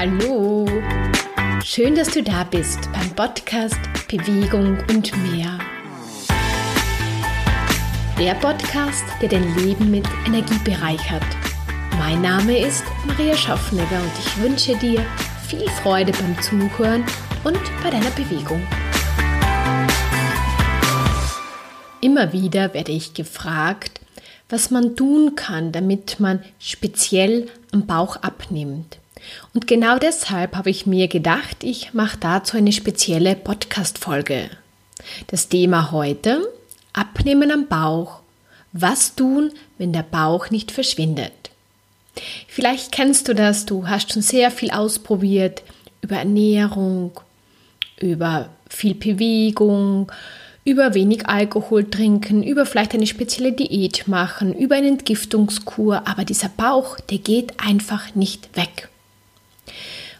Hallo! Schön, dass du da bist beim Podcast Bewegung und mehr. Der Podcast, der dein Leben mit Energie bereichert. Mein Name ist Maria Schaffnegger und ich wünsche dir viel Freude beim Zuhören und bei deiner Bewegung. Immer wieder werde ich gefragt, was man tun kann, damit man speziell am Bauch abnimmt. Und genau deshalb habe ich mir gedacht, ich mache dazu eine spezielle Podcast-Folge. Das Thema heute: Abnehmen am Bauch. Was tun, wenn der Bauch nicht verschwindet? Vielleicht kennst du das, du hast schon sehr viel ausprobiert über Ernährung, über viel Bewegung, über wenig Alkohol trinken, über vielleicht eine spezielle Diät machen, über eine Entgiftungskur, aber dieser Bauch, der geht einfach nicht weg.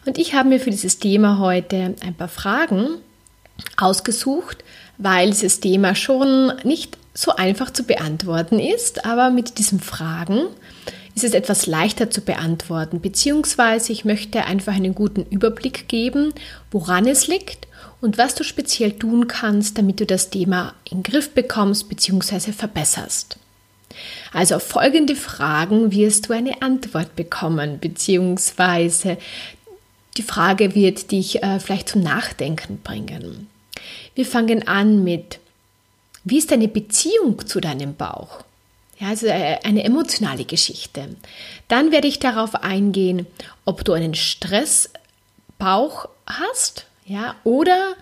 Und ich habe mir für dieses Thema heute ein paar Fragen ausgesucht, weil dieses Thema schon nicht so einfach zu beantworten ist, aber mit diesen Fragen ist es etwas leichter zu beantworten, beziehungsweise ich möchte einfach einen guten Überblick geben, woran es liegt und was du speziell tun kannst, damit du das Thema in den Griff bekommst bzw. verbesserst. Also auf folgende Fragen wirst du eine Antwort bekommen, beziehungsweise die Frage wird dich äh, vielleicht zum Nachdenken bringen. Wir fangen an mit, wie ist deine Beziehung zu deinem Bauch? Ja, also äh, eine emotionale Geschichte. Dann werde ich darauf eingehen, ob du einen Stressbauch hast ja, oder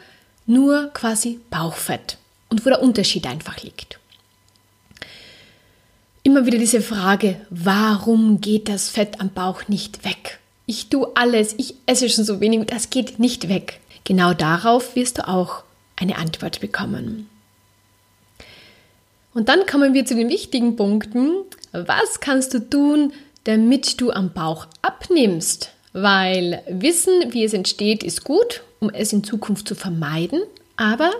nur quasi Bauchfett und wo der Unterschied einfach liegt. Immer wieder diese Frage, warum geht das Fett am Bauch nicht weg? Ich tue alles, ich esse schon so wenig, das geht nicht weg. Genau darauf wirst du auch eine Antwort bekommen. Und dann kommen wir zu den wichtigen Punkten. Was kannst du tun, damit du am Bauch abnimmst? Weil Wissen, wie es entsteht, ist gut, um es in Zukunft zu vermeiden, aber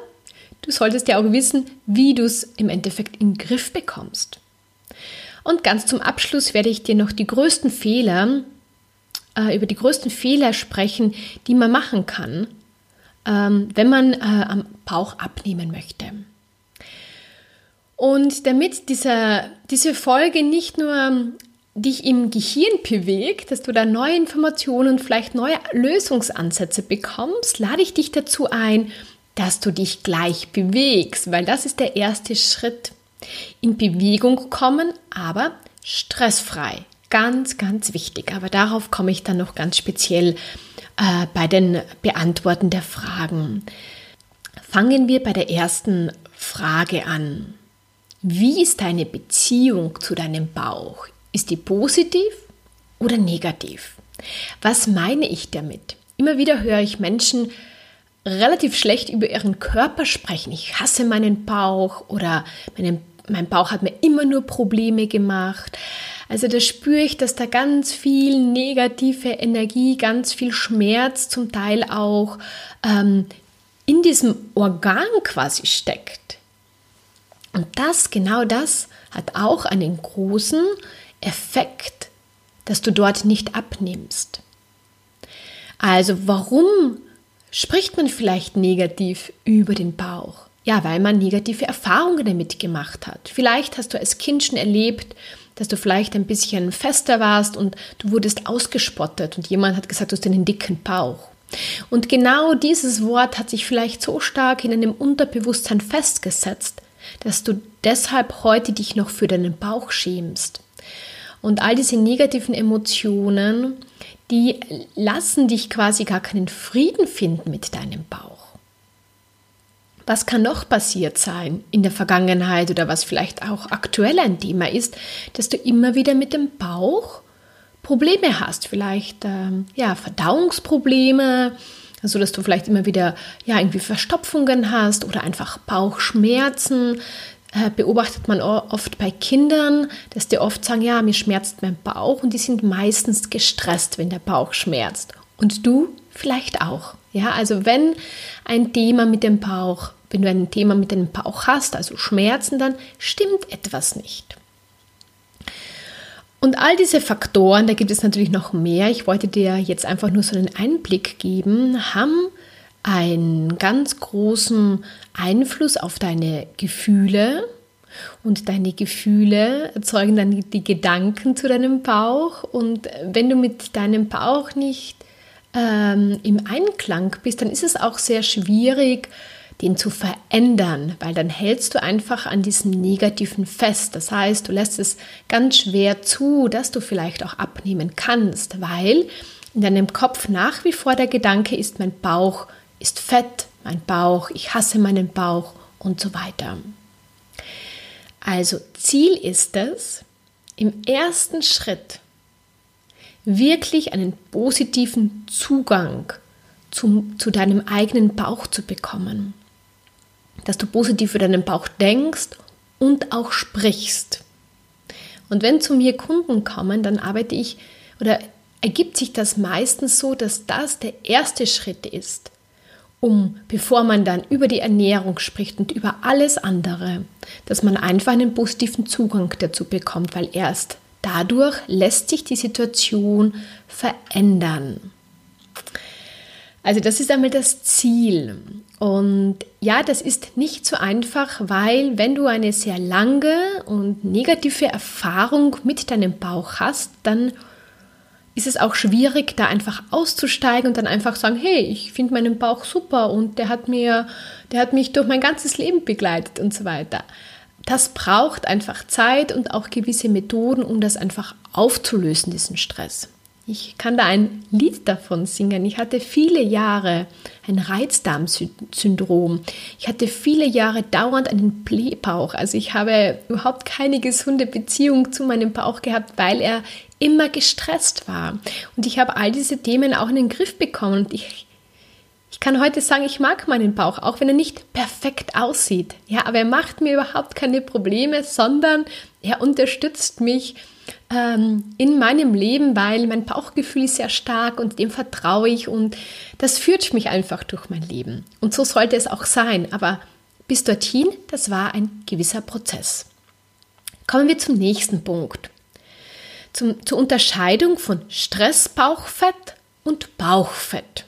du solltest ja auch wissen, wie du es im Endeffekt in den Griff bekommst. Und ganz zum Abschluss werde ich dir noch die größten Fehler, äh, über die größten Fehler sprechen, die man machen kann, ähm, wenn man äh, am Bauch abnehmen möchte. Und damit dieser, diese Folge nicht nur dich im Gehirn bewegt, dass du da neue Informationen und vielleicht neue Lösungsansätze bekommst, lade ich dich dazu ein, dass du dich gleich bewegst, weil das ist der erste Schritt. In Bewegung kommen, aber stressfrei. Ganz, ganz wichtig. Aber darauf komme ich dann noch ganz speziell äh, bei den Beantworten der Fragen. Fangen wir bei der ersten Frage an. Wie ist deine Beziehung zu deinem Bauch? Ist die positiv oder negativ? Was meine ich damit? Immer wieder höre ich Menschen relativ schlecht über ihren Körper sprechen. Ich hasse meinen Bauch oder meinen, mein Bauch hat mir immer nur Probleme gemacht. Also da spüre ich, dass da ganz viel negative Energie, ganz viel Schmerz zum Teil auch ähm, in diesem Organ quasi steckt. Und das, genau das, hat auch einen großen Effekt, dass du dort nicht abnimmst. Also warum spricht man vielleicht negativ über den Bauch? Ja, weil man negative Erfahrungen damit gemacht hat. Vielleicht hast du als Kind schon erlebt, dass du vielleicht ein bisschen fester warst und du wurdest ausgespottet und jemand hat gesagt, du hast einen dicken Bauch. Und genau dieses Wort hat sich vielleicht so stark in einem Unterbewusstsein festgesetzt, dass du deshalb heute dich noch für deinen Bauch schämst. Und all diese negativen Emotionen, die lassen dich quasi gar keinen Frieden finden mit deinem Bauch. Was kann noch passiert sein in der Vergangenheit oder was vielleicht auch aktuell ein Thema ist, dass du immer wieder mit dem Bauch Probleme hast, vielleicht ähm, ja Verdauungsprobleme, also dass du vielleicht immer wieder ja irgendwie Verstopfungen hast oder einfach Bauchschmerzen, beobachtet man oft bei Kindern, dass die oft sagen, ja, mir schmerzt mein Bauch und die sind meistens gestresst, wenn der Bauch schmerzt. Und du vielleicht auch. Ja, also wenn ein Thema mit dem Bauch, wenn du ein Thema mit dem Bauch hast, also Schmerzen, dann stimmt etwas nicht. Und all diese Faktoren, da gibt es natürlich noch mehr, ich wollte dir jetzt einfach nur so einen Einblick geben, haben einen ganz großen Einfluss auf deine Gefühle, und deine Gefühle erzeugen dann die Gedanken zu deinem Bauch. Und wenn du mit deinem Bauch nicht ähm, im Einklang bist, dann ist es auch sehr schwierig, den zu verändern, weil dann hältst du einfach an diesem Negativen fest. Das heißt, du lässt es ganz schwer zu, dass du vielleicht auch abnehmen kannst, weil in deinem Kopf nach wie vor der Gedanke ist, mein Bauch ist fett, mein Bauch, ich hasse meinen Bauch und so weiter. Also Ziel ist es, im ersten Schritt wirklich einen positiven Zugang zum, zu deinem eigenen Bauch zu bekommen. Dass du positiv für deinen Bauch denkst und auch sprichst. Und wenn zu mir Kunden kommen, dann arbeite ich oder ergibt sich das meistens so, dass das der erste Schritt ist, um, bevor man dann über die Ernährung spricht und über alles andere, dass man einfach einen positiven Zugang dazu bekommt, weil erst dadurch lässt sich die Situation verändern. Also das ist einmal das Ziel. Und ja, das ist nicht so einfach, weil wenn du eine sehr lange und negative Erfahrung mit deinem Bauch hast, dann ist es auch schwierig, da einfach auszusteigen und dann einfach sagen, hey, ich finde meinen Bauch super und der hat mir, der hat mich durch mein ganzes Leben begleitet und so weiter. Das braucht einfach Zeit und auch gewisse Methoden, um das einfach aufzulösen, diesen Stress. Ich kann da ein Lied davon singen. Ich hatte viele Jahre ein Reizdarmsyndrom. Ich hatte viele Jahre dauernd einen Blähbauch. Also ich habe überhaupt keine gesunde Beziehung zu meinem Bauch gehabt, weil er immer gestresst war. Und ich habe all diese Themen auch in den Griff bekommen. Und ich, ich kann heute sagen, ich mag meinen Bauch, auch wenn er nicht perfekt aussieht. Ja, aber er macht mir überhaupt keine Probleme, sondern er unterstützt mich ähm, in meinem Leben, weil mein Bauchgefühl ist sehr stark und dem vertraue ich und das führt mich einfach durch mein Leben. Und so sollte es auch sein. Aber bis dorthin, das war ein gewisser Prozess. Kommen wir zum nächsten Punkt zum, zur Unterscheidung von Stressbauchfett und Bauchfett.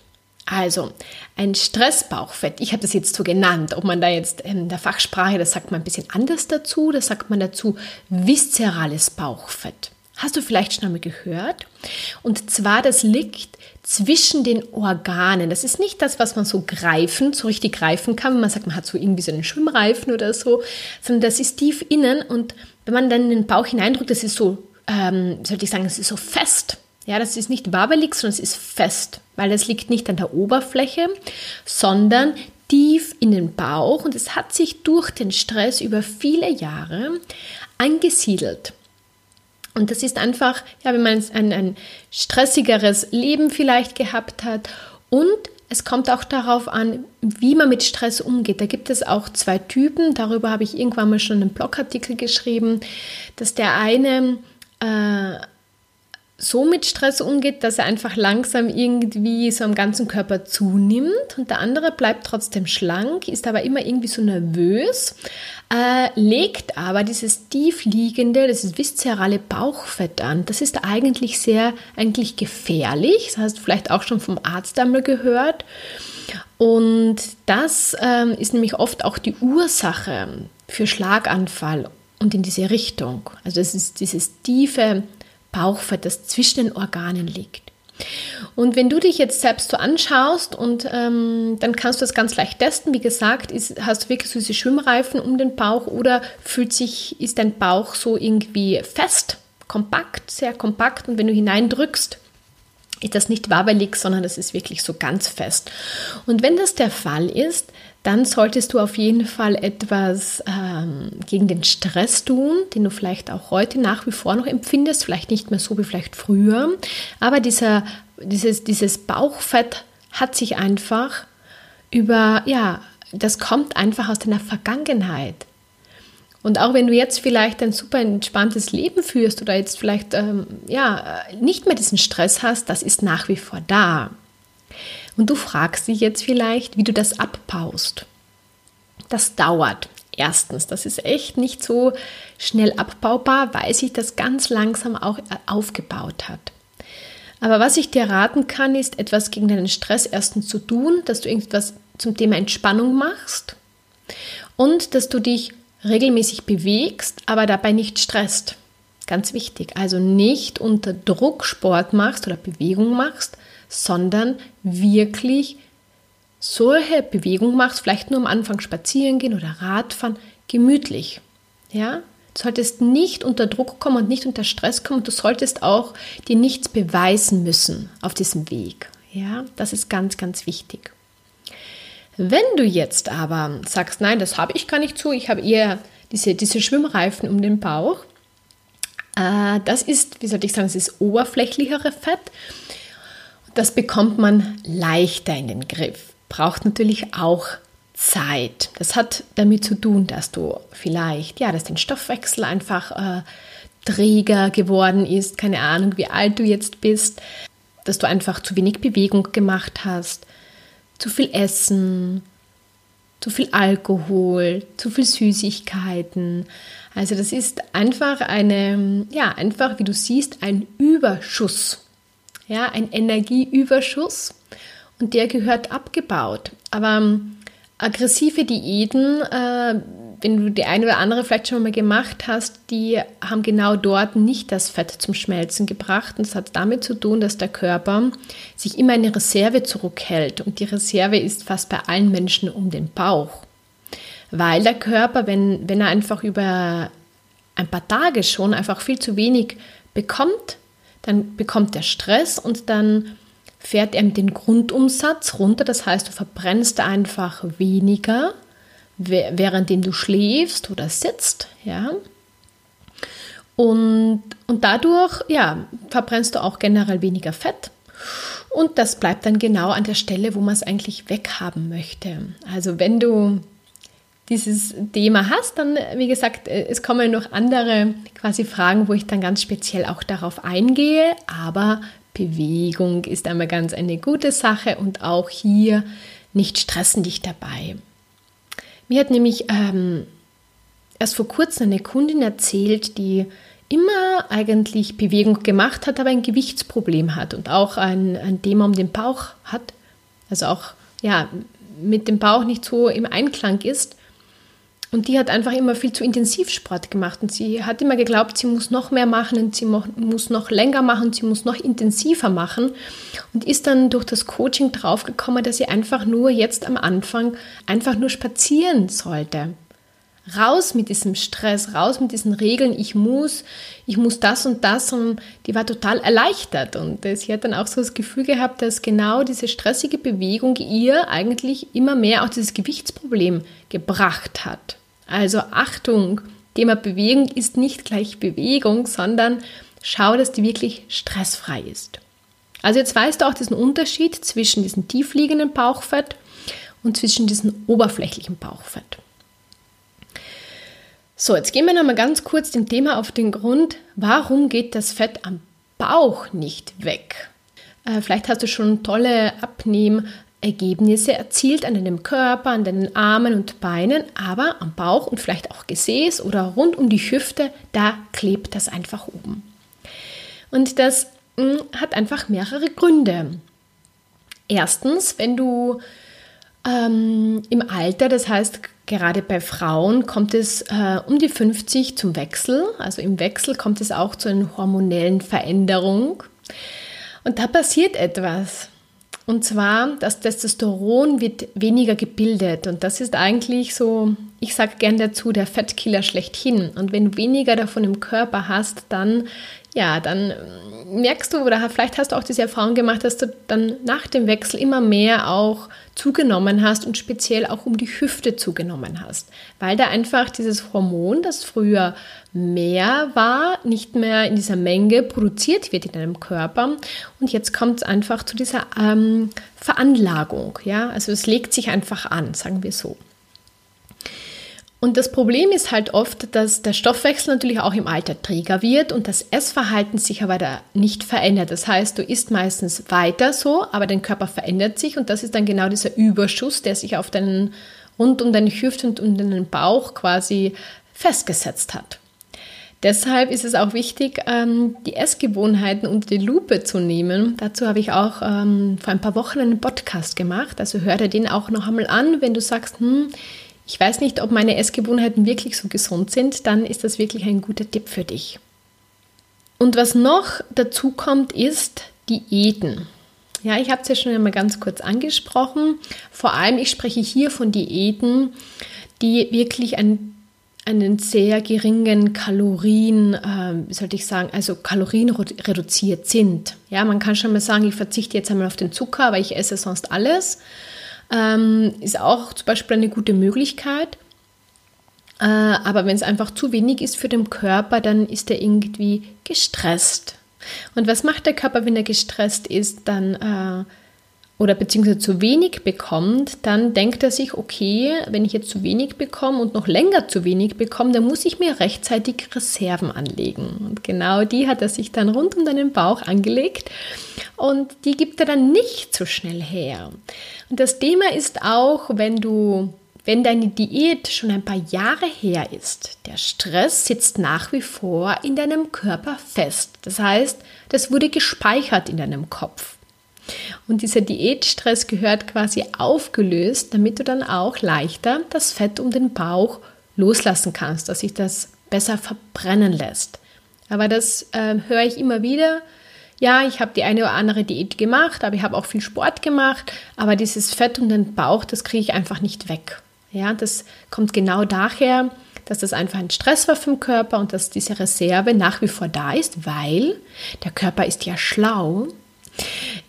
Also ein Stressbauchfett, ich habe das jetzt so genannt, ob man da jetzt in der Fachsprache, das sagt man ein bisschen anders dazu, da sagt man dazu viszerales Bauchfett. Hast du vielleicht schon einmal gehört? Und zwar, das liegt zwischen den Organen. Das ist nicht das, was man so greifen, so richtig greifen kann. Man sagt, man hat so irgendwie so einen Schwimmreifen oder so, sondern das ist tief innen und wenn man dann in den Bauch hineindrückt, das ist so ähm, sollte ich sagen, es ist so fest. Ja, das ist nicht wabbelig, sondern es ist fest, weil es liegt nicht an der Oberfläche, sondern tief in den Bauch und es hat sich durch den Stress über viele Jahre angesiedelt. Und das ist einfach, ja, wenn man ein, ein stressigeres Leben vielleicht gehabt hat und es kommt auch darauf an, wie man mit Stress umgeht. Da gibt es auch zwei Typen. Darüber habe ich irgendwann mal schon einen Blogartikel geschrieben, dass der eine äh, so mit Stress umgeht, dass er einfach langsam irgendwie so am ganzen Körper zunimmt und der andere bleibt trotzdem schlank, ist aber immer irgendwie so nervös, äh, legt aber dieses tiefliegende, dieses viszerale Bauchfett an. Das ist eigentlich sehr, eigentlich gefährlich. Das hast du vielleicht auch schon vom Arzt einmal gehört. Und das ähm, ist nämlich oft auch die Ursache für Schlaganfall und in diese Richtung. Also es ist dieses tiefe Bauchfett, das zwischen den Organen liegt. Und wenn du dich jetzt selbst so anschaust und ähm, dann kannst du das ganz leicht testen. Wie gesagt, ist, hast du wirklich diese Schwimmreifen um den Bauch oder fühlt sich, ist dein Bauch so irgendwie fest, kompakt, sehr kompakt und wenn du hineindrückst, ist das nicht wabbelig, sondern das ist wirklich so ganz fest. Und wenn das der Fall ist, dann solltest du auf jeden Fall etwas ähm, gegen den Stress tun, den du vielleicht auch heute nach wie vor noch empfindest, vielleicht nicht mehr so wie vielleicht früher, aber dieser, dieses, dieses Bauchfett hat sich einfach über, ja, das kommt einfach aus deiner Vergangenheit. Und auch wenn du jetzt vielleicht ein super entspanntes Leben führst oder jetzt vielleicht ähm, ja, nicht mehr diesen Stress hast, das ist nach wie vor da. Und du fragst dich jetzt vielleicht, wie du das abbaust. Das dauert. Erstens, das ist echt nicht so schnell abbaubar, weil sich das ganz langsam auch aufgebaut hat. Aber was ich dir raten kann, ist etwas gegen deinen Stress erstens zu tun, dass du irgendwas zum Thema Entspannung machst und dass du dich regelmäßig bewegst, aber dabei nicht stresst. Ganz wichtig. Also nicht unter Druck Sport machst oder Bewegung machst, sondern wirklich solche Bewegung machst, vielleicht nur am Anfang spazieren gehen oder Radfahren, gemütlich. Ja? Du solltest nicht unter Druck kommen und nicht unter Stress kommen. Du solltest auch dir nichts beweisen müssen auf diesem Weg. Ja, das ist ganz, ganz wichtig. Wenn du jetzt aber sagst, nein, das habe ich gar nicht so, ich habe eher diese, diese Schwimmreifen um den Bauch, äh, das ist, wie soll ich sagen, das ist oberflächlichere Fett. Das bekommt man leichter in den Griff. Braucht natürlich auch Zeit. Das hat damit zu tun, dass du vielleicht, ja, dass dein Stoffwechsel einfach äh, träger geworden ist, keine Ahnung, wie alt du jetzt bist, dass du einfach zu wenig Bewegung gemacht hast, zu viel Essen, zu viel Alkohol, zu viel Süßigkeiten. Also das ist einfach eine, ja, einfach, wie du siehst, ein Überschuss. Ja, ein Energieüberschuss und der gehört abgebaut. Aber aggressive Diäten, äh, wenn du die eine oder andere vielleicht schon mal gemacht hast, die haben genau dort nicht das Fett zum Schmelzen gebracht. Und es hat damit zu tun, dass der Körper sich immer eine Reserve zurückhält. Und die Reserve ist fast bei allen Menschen um den Bauch. Weil der Körper, wenn, wenn er einfach über ein paar Tage schon einfach viel zu wenig bekommt, dann bekommt er Stress und dann fährt er den Grundumsatz runter. Das heißt, du verbrennst einfach weniger, währenddem du schläfst oder sitzt. Ja. Und, und dadurch ja, verbrennst du auch generell weniger Fett. Und das bleibt dann genau an der Stelle, wo man es eigentlich weghaben möchte. Also wenn du dieses Thema hast, dann, wie gesagt, äh, es kommen noch andere quasi Fragen, wo ich dann ganz speziell auch darauf eingehe. Aber Bewegung ist einmal ganz eine gute Sache und auch hier nicht stressen dich dabei. Mir hat nämlich ähm, erst vor kurzem eine Kundin erzählt, die immer eigentlich Bewegung gemacht hat, aber ein Gewichtsproblem hat und auch ein, ein Thema um den Bauch hat, also auch ja, mit dem Bauch nicht so im Einklang ist. Und die hat einfach immer viel zu intensiv Sport gemacht und sie hat immer geglaubt, sie muss noch mehr machen und sie muss noch länger machen, sie muss noch intensiver machen und ist dann durch das Coaching draufgekommen, dass sie einfach nur jetzt am Anfang einfach nur spazieren sollte. Raus mit diesem Stress, raus mit diesen Regeln, ich muss, ich muss das und das und die war total erleichtert und sie hat dann auch so das Gefühl gehabt, dass genau diese stressige Bewegung ihr eigentlich immer mehr auch dieses Gewichtsproblem gebracht hat. Also Achtung, Thema Bewegung ist nicht gleich Bewegung, sondern schau, dass die wirklich stressfrei ist. Also jetzt weißt du auch diesen Unterschied zwischen diesem tiefliegenden Bauchfett und zwischen diesem oberflächlichen Bauchfett. So, jetzt gehen wir nochmal ganz kurz dem Thema auf den Grund, warum geht das Fett am Bauch nicht weg? Äh, vielleicht hast du schon tolle Abnehm- Ergebnisse erzielt an deinem Körper, an deinen Armen und Beinen, aber am Bauch und vielleicht auch Gesäß oder rund um die Hüfte, da klebt das einfach oben. Und das mh, hm, hat einfach mehrere Gründe. Erstens, wenn du ähm, im Alter, das heißt gerade bei Frauen, kommt es äh, um die 50 zum Wechsel. Also im Wechsel kommt es auch zu einer hormonellen Veränderung. Und da passiert etwas. Und zwar, das Testosteron wird weniger gebildet. Und das ist eigentlich so, ich sage gern dazu, der Fettkiller schlechthin. Und wenn du weniger davon im Körper hast, dann, ja, dann merkst du, oder vielleicht hast du auch diese Erfahrung gemacht, dass du dann nach dem Wechsel immer mehr auch zugenommen hast und speziell auch um die Hüfte zugenommen hast. Weil da einfach dieses Hormon, das früher mehr war, nicht mehr in dieser Menge produziert wird in deinem Körper. Und jetzt kommt es einfach zu dieser ähm, Veranlagung. Ja? Also es legt sich einfach an, sagen wir so. Und das Problem ist halt oft, dass der Stoffwechsel natürlich auch im Alter träger wird und das Essverhalten sich aber da nicht verändert. Das heißt, du isst meistens weiter so, aber dein Körper verändert sich und das ist dann genau dieser Überschuss, der sich auf deinen rund um deine Hüfte und um deinen Bauch quasi festgesetzt hat. Deshalb ist es auch wichtig, ähm, die Essgewohnheiten unter die Lupe zu nehmen. Dazu habe ich auch ähm, vor ein paar Wochen einen Podcast gemacht. Also hör dir den auch noch einmal an, wenn du sagst, hm, ich weiß nicht, ob meine Essgewohnheiten wirklich so gesund sind, dann ist das wirklich ein guter Tipp für dich. Und was noch dazu kommt, ist Diäten. Ja, ich habe es ja schon einmal ganz kurz angesprochen. Vor allem, ich spreche hier von Diäten, die wirklich ein, einen sehr geringen Kalorien, äh, sollte ich sagen, also Kalorien reduziert sind. Ja, man kann schon mal sagen, ich verzichte jetzt einmal auf den Zucker, aber ich esse sonst alles. Ähm, ist auch zum Beispiel eine gute Möglichkeit. Äh, aber wenn es einfach zu wenig ist für den Körper, dann ist er irgendwie gestresst. Und was macht der Körper, wenn er gestresst ist, dann äh, oder beziehungsweise zu wenig bekommt, dann denkt er sich, okay, wenn ich jetzt zu wenig bekomme und noch länger zu wenig bekomme, dann muss ich mir rechtzeitig Reserven anlegen. Und genau die hat er sich dann rund um deinen Bauch angelegt und die gibt er dann nicht so schnell her. Und das Thema ist auch, wenn du wenn deine Diät schon ein paar Jahre her ist, der Stress sitzt nach wie vor in deinem Körper fest. Das heißt, das wurde gespeichert in deinem Kopf. Und dieser Diätstress gehört quasi aufgelöst, damit du dann auch leichter das Fett um den Bauch loslassen kannst, dass sich das besser verbrennen lässt. Aber das äh, höre ich immer wieder. Ja, ich habe die eine oder andere Diät gemacht, aber ich habe auch viel Sport gemacht, aber dieses Fett um den Bauch, das kriege ich einfach nicht weg. Ja, das kommt genau daher, dass das einfach ein Stress war für den Körper und dass diese Reserve nach wie vor da ist, weil der Körper ist ja schlau.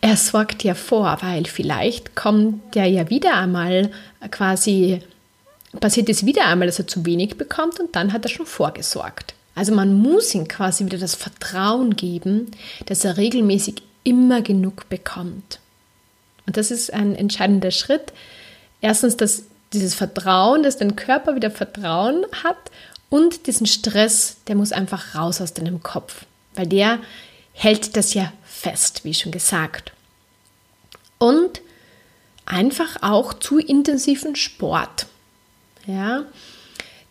Er sorgt ja vor, weil vielleicht kommt der ja wieder einmal quasi, passiert es wieder einmal, dass er zu wenig bekommt und dann hat er schon vorgesorgt. Also man muss ihm quasi wieder das Vertrauen geben, dass er regelmäßig immer genug bekommt. Und das ist ein entscheidender Schritt. Erstens, dass dieses Vertrauen, dass dein Körper wieder Vertrauen hat und diesen Stress, der muss einfach raus aus deinem Kopf, weil der hält das ja fest, wie schon gesagt. Und einfach auch zu intensiven Sport. Ja,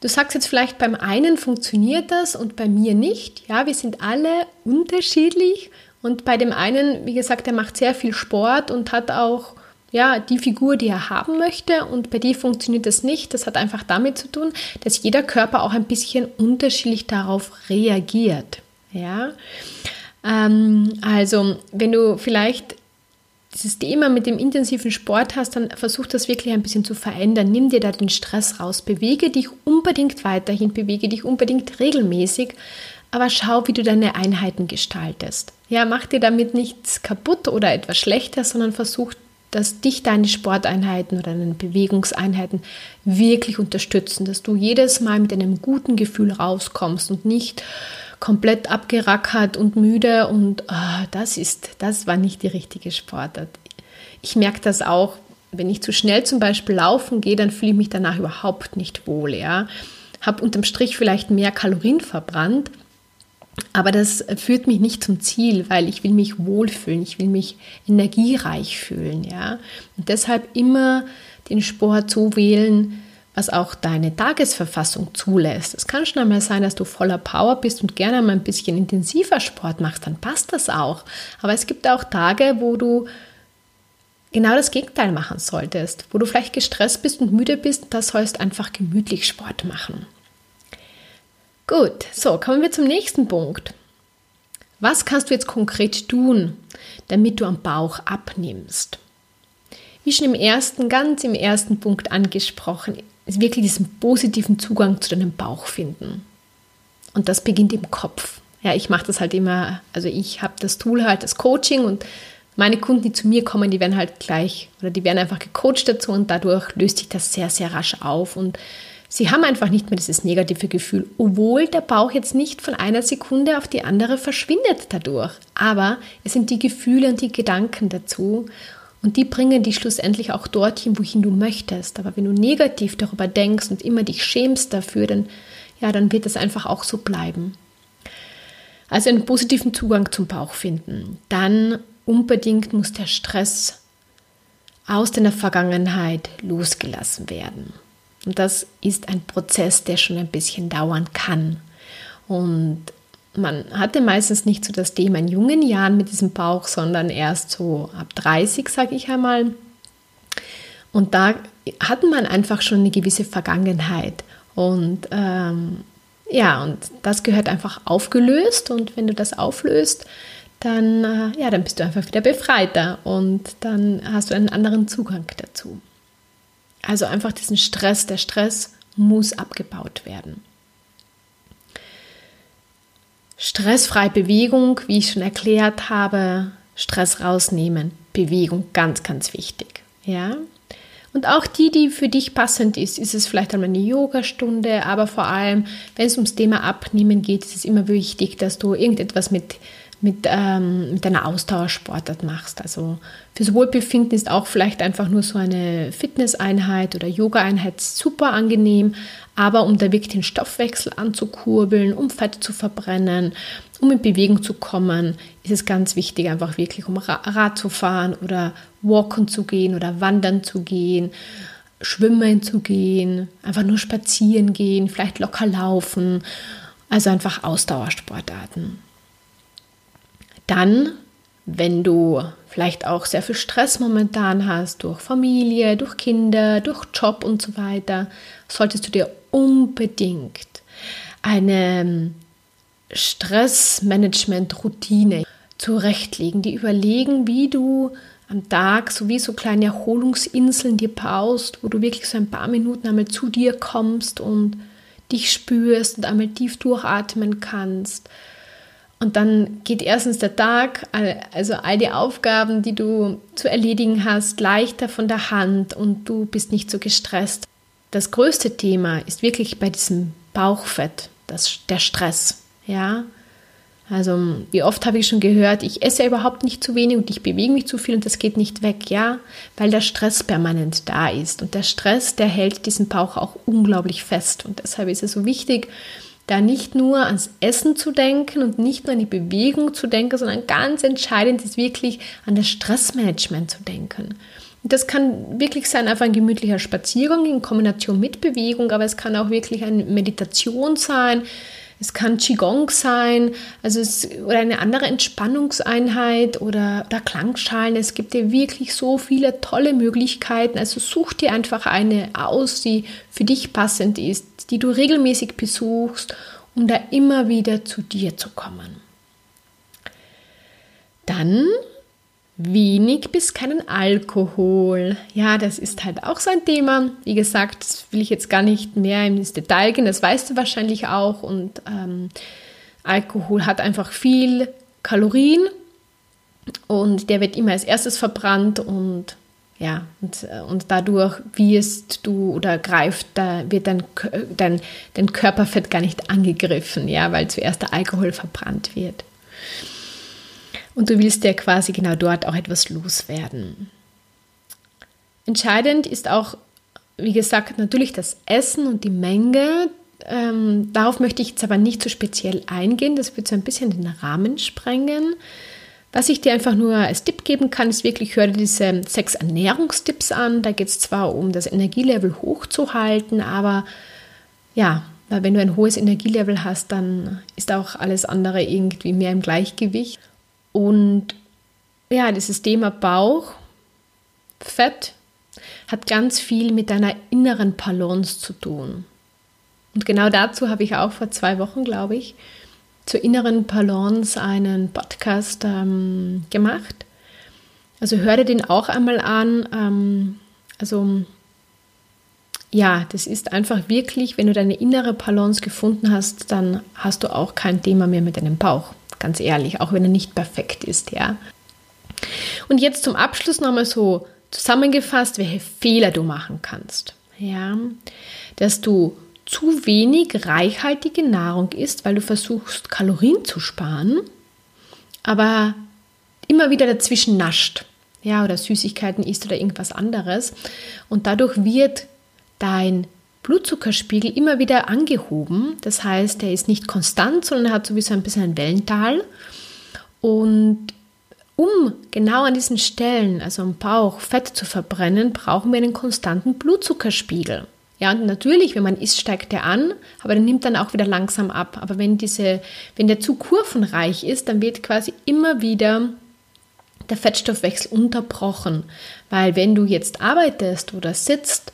Du sagst jetzt vielleicht, beim einen funktioniert das und bei mir nicht. Ja, wir sind alle unterschiedlich und bei dem einen, wie gesagt, der macht sehr viel Sport und hat auch ja, die Figur, die er haben möchte und bei dir funktioniert das nicht. Das hat einfach damit zu tun, dass jeder Körper auch ein bisschen unterschiedlich darauf reagiert. Ja, ähm, also wenn du vielleicht dieses Thema mit dem intensiven Sport hast, dann versuch das wirklich ein bisschen zu verändern. Nimm dir da den Stress raus. Bewege dich unbedingt weiterhin, bewege dich unbedingt regelmäßig, aber schau, wie du deine Einheiten gestaltest. Ja, mach dir damit nichts kaputt oder etwas schlechter, sondern versuch dass dich deine Sporteinheiten oder deine Bewegungseinheiten wirklich unterstützen, dass du jedes Mal mit einem guten Gefühl rauskommst und nicht komplett abgerackert und müde und oh, das ist, das war nicht die richtige Sportart. Ich merke das auch, wenn ich zu schnell zum Beispiel laufen gehe, dann fühle ich mich danach überhaupt nicht wohl, ja. Habe unterm Strich vielleicht mehr Kalorien verbrannt, aber das führt mich nicht zum Ziel, weil ich will mich wohlfühlen, ich will mich energiereich fühlen, ja. Und deshalb immer den Sport so wählen, was auch deine Tagesverfassung zulässt. Es kann schon einmal sein, dass du voller Power bist und gerne mal ein bisschen intensiver Sport machst, dann passt das auch. Aber es gibt auch Tage, wo du genau das Gegenteil machen solltest, wo du vielleicht gestresst bist und müde bist, da sollst einfach gemütlich Sport machen. Gut, so kommen wir zum nächsten Punkt. Was kannst du jetzt konkret tun, damit du am Bauch abnimmst? Wie schon im ersten, ganz im ersten Punkt angesprochen, ist wirklich diesen positiven Zugang zu deinem Bauch finden. Und das beginnt im Kopf. Ja, ich mache das halt immer, also ich habe das Tool halt, das Coaching und meine Kunden, die zu mir kommen, die werden halt gleich oder die werden einfach gecoacht dazu und dadurch löst sich das sehr, sehr rasch auf und Sie haben einfach nicht mehr dieses negative Gefühl, obwohl der Bauch jetzt nicht von einer Sekunde auf die andere verschwindet dadurch. Aber es sind die Gefühle und die Gedanken dazu und die bringen dich schlussendlich auch dorthin, wohin du möchtest. Aber wenn du negativ darüber denkst und immer dich schämst dafür, dann, ja, dann wird es einfach auch so bleiben. Also einen positiven Zugang zum Bauch finden. Dann unbedingt muss der Stress aus deiner Vergangenheit losgelassen werden. Und das ist ein Prozess, der schon ein bisschen dauern kann. Und man hatte meistens nicht so das Thema in jungen Jahren mit diesem Bauch, sondern erst so ab 30, sage ich einmal. Und da hat man einfach schon eine gewisse Vergangenheit. Und ähm, ja, und das gehört einfach aufgelöst. Und wenn du das auflöst, dann, äh, ja, dann bist du einfach wieder befreiter und dann hast du einen anderen Zugang dazu. Also einfach diesen Stress, der Stress muss abgebaut werden. Stressfreie Bewegung, wie ich schon erklärt habe, Stress rausnehmen, Bewegung ganz, ganz wichtig. Ja? Und auch die, die für dich passend ist, ist es vielleicht einmal eine Yogastunde, aber vor allem, wenn es ums Thema Abnehmen geht, ist es immer wichtig, dass du irgendetwas mit mit, ähm, mit einer Ausdauersportart machst. Also fürs Wohlbefinden ist auch vielleicht einfach nur so eine Fitnesseinheit oder Yoga-Einheit super angenehm, aber um da wirklich den Stoffwechsel anzukurbeln, um Fett zu verbrennen, um in Bewegung zu kommen, ist es ganz wichtig, einfach wirklich um Rad zu fahren oder walken zu gehen oder wandern zu gehen, schwimmen zu gehen, einfach nur spazieren gehen, vielleicht locker laufen. Also einfach Ausdauersportarten. Dann, wenn du vielleicht auch sehr viel Stress momentan hast durch Familie, durch Kinder, durch Job und so weiter, solltest du dir unbedingt eine Stressmanagement-Routine zurechtlegen, die überlegen, wie du am Tag so so kleine Erholungsinseln dir baust, wo du wirklich so ein paar Minuten einmal zu dir kommst und dich spürst und einmal tief durchatmen kannst und dann geht erstens der Tag, also all die Aufgaben, die du zu erledigen hast, leichter von der Hand und du bist nicht so gestresst. Das größte Thema ist wirklich bei diesem Bauchfett, das, der Stress. Ja, also wie oft habe ich schon gehört, ich esse überhaupt nicht zu wenig und ich bewege mich zu viel und das geht nicht weg, ja, weil der Stress permanent da ist und der Stress, der hält diesen Bauch auch unglaublich fest und deshalb ist es so wichtig, da nicht nur ans Essen zu denken und nicht nur an die Bewegung zu denken, sondern ganz entscheidend ist wirklich an das Stressmanagement zu denken. Das kann wirklich sein, einfach ein gemütlicher Spaziergang in Kombination mit Bewegung, aber es kann auch wirklich eine Meditation sein, es kann Qigong sein, also es, oder eine andere Entspannungseinheit oder, oder Klangschalen. Es gibt ja wirklich so viele tolle Möglichkeiten. Also such dir einfach eine aus, die für dich passend ist, die du regelmäßig besuchst, um da immer wieder zu dir zu kommen. Dann wenig bis keinen Alkohol. Ja, das ist halt auch so ein Thema. Wie gesagt, das will ich jetzt gar nicht mehr ins Detail gehen, das weißt du wahrscheinlich auch. Und ähm, Alkohol hat einfach viel Kalorien und der wird immer als erstes verbrannt und ja, und, äh, und dadurch wirst du oder greift, da wird dein, dein, dein Körperfett gar nicht angegriffen, ja, weil zuerst der Alkohol verbrannt wird. Und du willst ja quasi genau dort auch etwas loswerden. Entscheidend ist auch, wie gesagt, natürlich das Essen und die Menge. Ähm, darauf möchte ich jetzt aber nicht so speziell eingehen. Das wird so ein bisschen den Rahmen sprengen. Was ich dir einfach nur als Tipp geben kann, ist wirklich, hör dir diese sechs Ernährungstipps an. Da geht es zwar um das Energielevel hochzuhalten, aber ja, wenn du ein hohes Energielevel hast, dann ist auch alles andere irgendwie mehr im Gleichgewicht. Und ja, dieses Thema Bauch, Fett, hat ganz viel mit deiner inneren Balance zu tun. Und genau dazu habe ich auch vor zwei Wochen, glaube ich, zur inneren Balance einen Podcast ähm, gemacht. Also hör dir den auch einmal an. Ähm, also ja, das ist einfach wirklich, wenn du deine innere Balance gefunden hast, dann hast du auch kein Thema mehr mit deinem Bauch. Ganz ehrlich, auch wenn er nicht perfekt ist, ja. Und jetzt zum Abschluss nochmal so zusammengefasst, welche Fehler du machen kannst. Ja, dass du zu wenig reichhaltige Nahrung isst, weil du versuchst, Kalorien zu sparen, aber immer wieder dazwischen nascht, ja, oder Süßigkeiten isst oder irgendwas anderes. Und dadurch wird dein Blutzuckerspiegel immer wieder angehoben. Das heißt, er ist nicht konstant, sondern hat sowieso ein bisschen ein Wellental. Und um genau an diesen Stellen, also am Bauch, Fett zu verbrennen, brauchen wir einen konstanten Blutzuckerspiegel. Ja, und natürlich, wenn man isst, steigt der an, aber der nimmt dann auch wieder langsam ab. Aber wenn diese, wenn der zu kurvenreich ist, dann wird quasi immer wieder der Fettstoffwechsel unterbrochen. Weil wenn du jetzt arbeitest oder sitzt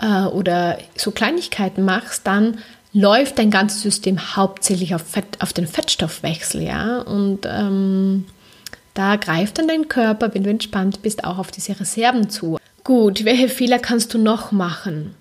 äh, oder so Kleinigkeiten machst, dann läuft dein ganzes System hauptsächlich auf, Fett, auf den Fettstoffwechsel, ja. Und ähm, da greift dann dein Körper, wenn du entspannt bist, auch auf diese Reserven zu. Gut, welche Fehler kannst du noch machen?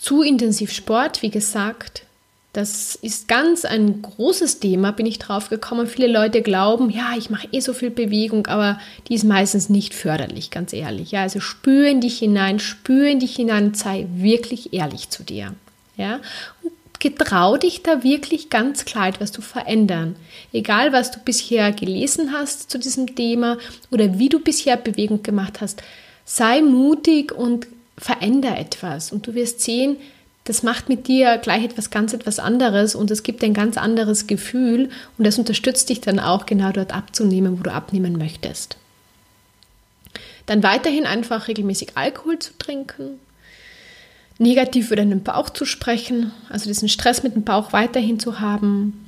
zu intensiv Sport, wie gesagt, das ist ganz ein großes Thema, bin ich drauf gekommen. Viele Leute glauben, ja, ich mache eh so viel Bewegung, aber die ist meistens nicht förderlich, ganz ehrlich. Ja, also spür in dich hinein, spür in dich hinein sei wirklich ehrlich zu dir. Ja, und getrau dich da wirklich ganz klar etwas zu verändern. Egal, was du bisher gelesen hast zu diesem Thema oder wie du bisher Bewegung gemacht hast, sei mutig und veränder etwas und du wirst sehen, das macht mit dir gleich etwas ganz etwas anderes und es gibt ein ganz anderes Gefühl und das unterstützt dich dann auch genau dort abzunehmen, wo du abnehmen möchtest. Dann weiterhin einfach regelmäßig Alkohol zu trinken, negativ über deinen Bauch zu sprechen, also diesen Stress mit dem Bauch weiterhin zu haben,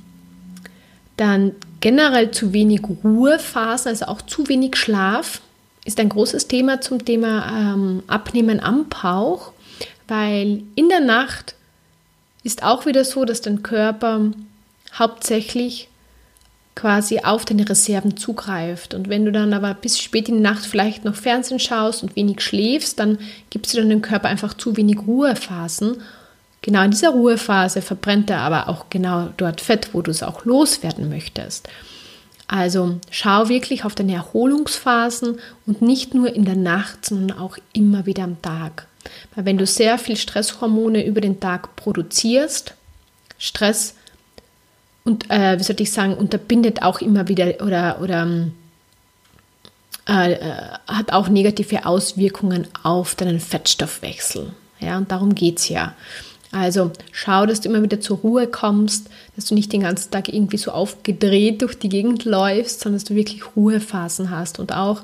dann generell zu wenig Ruhephasen, also auch zu wenig Schlaf, ist ein großes Thema zum Thema ähm, Abnehmen am Bauch, weil in der Nacht ist auch wieder so, dass dein Körper hauptsächlich quasi auf deine Reserven zugreift. Und wenn du dann aber bis spät in die Nacht vielleicht noch Fernsehen schaust und wenig schläfst, dann gibst du dann dem Körper einfach zu wenig Ruhephasen. Genau in dieser Ruhephase verbrennt er aber auch genau dort Fett, wo du es auch loswerden möchtest. Also schau wirklich auf deine Erholungsphasen und nicht nur in der Nacht, sondern auch immer wieder am Tag. Weil wenn du sehr viel Stresshormone über den Tag produzierst, Stress und äh, wie soll ich sagen, unterbindet auch immer wieder oder, oder äh, äh, hat auch negative Auswirkungen auf deinen Fettstoffwechsel. Ja, und darum geht es ja. Also schau, dass du immer wieder zur Ruhe kommst, dass du nicht den ganzen Tag irgendwie so aufgedreht durch die Gegend läufst, sondern dass du wirklich Ruhephasen hast und auch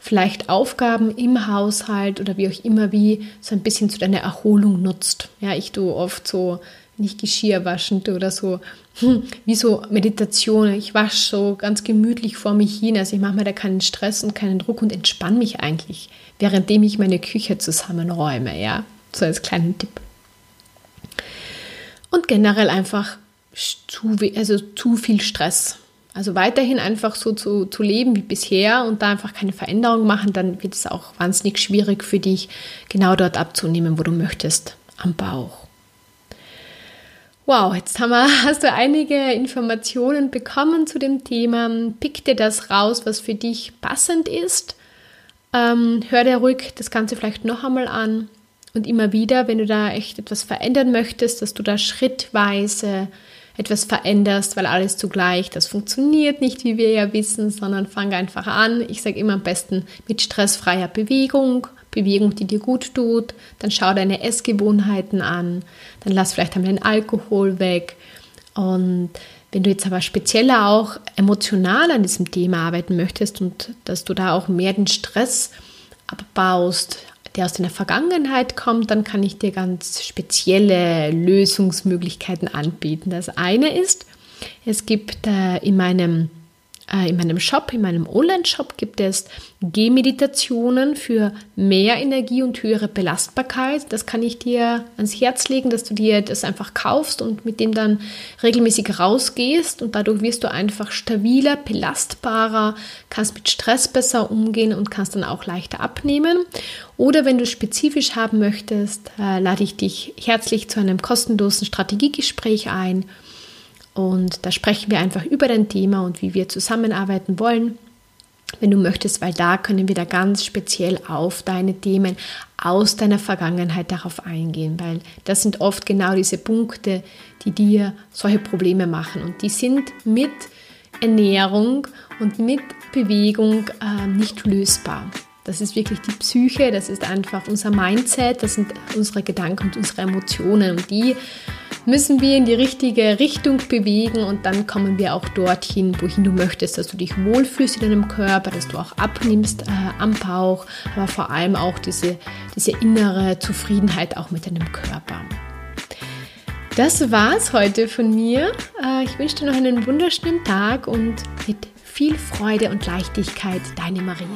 vielleicht Aufgaben im Haushalt oder wie auch immer wie so ein bisschen zu deiner Erholung nutzt. Ja, ich tue oft so nicht Geschirr waschen oder so hm, wie so Meditation. Ich wasche so ganz gemütlich vor mich hin. Also ich mache mir da keinen Stress und keinen Druck und entspanne mich eigentlich, währenddem ich meine Küche zusammenräume. Ja, so als kleinen Tipp und generell einfach zu, also zu viel Stress. Also weiterhin einfach so zu, zu leben wie bisher und da einfach keine Veränderung machen, dann wird es auch wahnsinnig schwierig für dich, genau dort abzunehmen, wo du möchtest, am Bauch. Wow, jetzt haben wir, hast du einige Informationen bekommen zu dem Thema. Pick dir das raus, was für dich passend ist. Ähm, hör dir ruhig das Ganze vielleicht noch einmal an und immer wieder, wenn du da echt etwas verändern möchtest, dass du da schrittweise etwas veränderst, weil alles zugleich, das funktioniert nicht, wie wir ja wissen, sondern fang einfach an. Ich sage immer am besten mit stressfreier Bewegung, Bewegung, die dir gut tut. Dann schau deine Essgewohnheiten an. Dann lass vielleicht einmal den Alkohol weg. Und wenn du jetzt aber spezieller auch emotional an diesem Thema arbeiten möchtest und dass du da auch mehr den Stress abbaust, der aus deiner Vergangenheit kommt, dann kann ich dir ganz spezielle Lösungsmöglichkeiten anbieten. Das eine ist, es gibt äh, in meinem in meinem Shop, in meinem Online-Shop gibt es Gehmeditationen für mehr Energie und höhere Belastbarkeit. Das kann ich dir ans Herz legen, dass du dir das einfach kaufst und mit dem dann regelmäßig rausgehst und dadurch wirst du einfach stabiler, belastbarer, kannst mit Stress besser umgehen und kannst dann auch leichter abnehmen. Oder wenn du spezifisch haben möchtest, äh, lade ich dich herzlich zu einem kostenlosen Strategiegespräch ein und da sprechen wir einfach über dein Thema und wie wir zusammenarbeiten wollen, wenn du möchtest, weil da können wir da ganz speziell auf deine Themen aus deiner Vergangenheit darauf eingehen, weil das sind oft genau diese Punkte, die dir solche Probleme machen. Und die sind mit Ernährung und mit Bewegung äh, nicht lösbar. Das ist wirklich die Psyche, das ist einfach unser Mindset, das sind unsere Gedanken und unsere Emotionen. Und die müssen wir in die richtige Richtung bewegen und dann kommen wir auch dorthin, wohin du möchtest, dass du dich wohlfühlst in deinem Körper, dass du auch abnimmst äh, am Bauch, aber vor allem auch diese, diese innere Zufriedenheit auch mit deinem Körper. Das war's heute von mir. Äh, ich wünsche dir noch einen wunderschönen Tag und mit viel Freude und Leichtigkeit, deine Maria.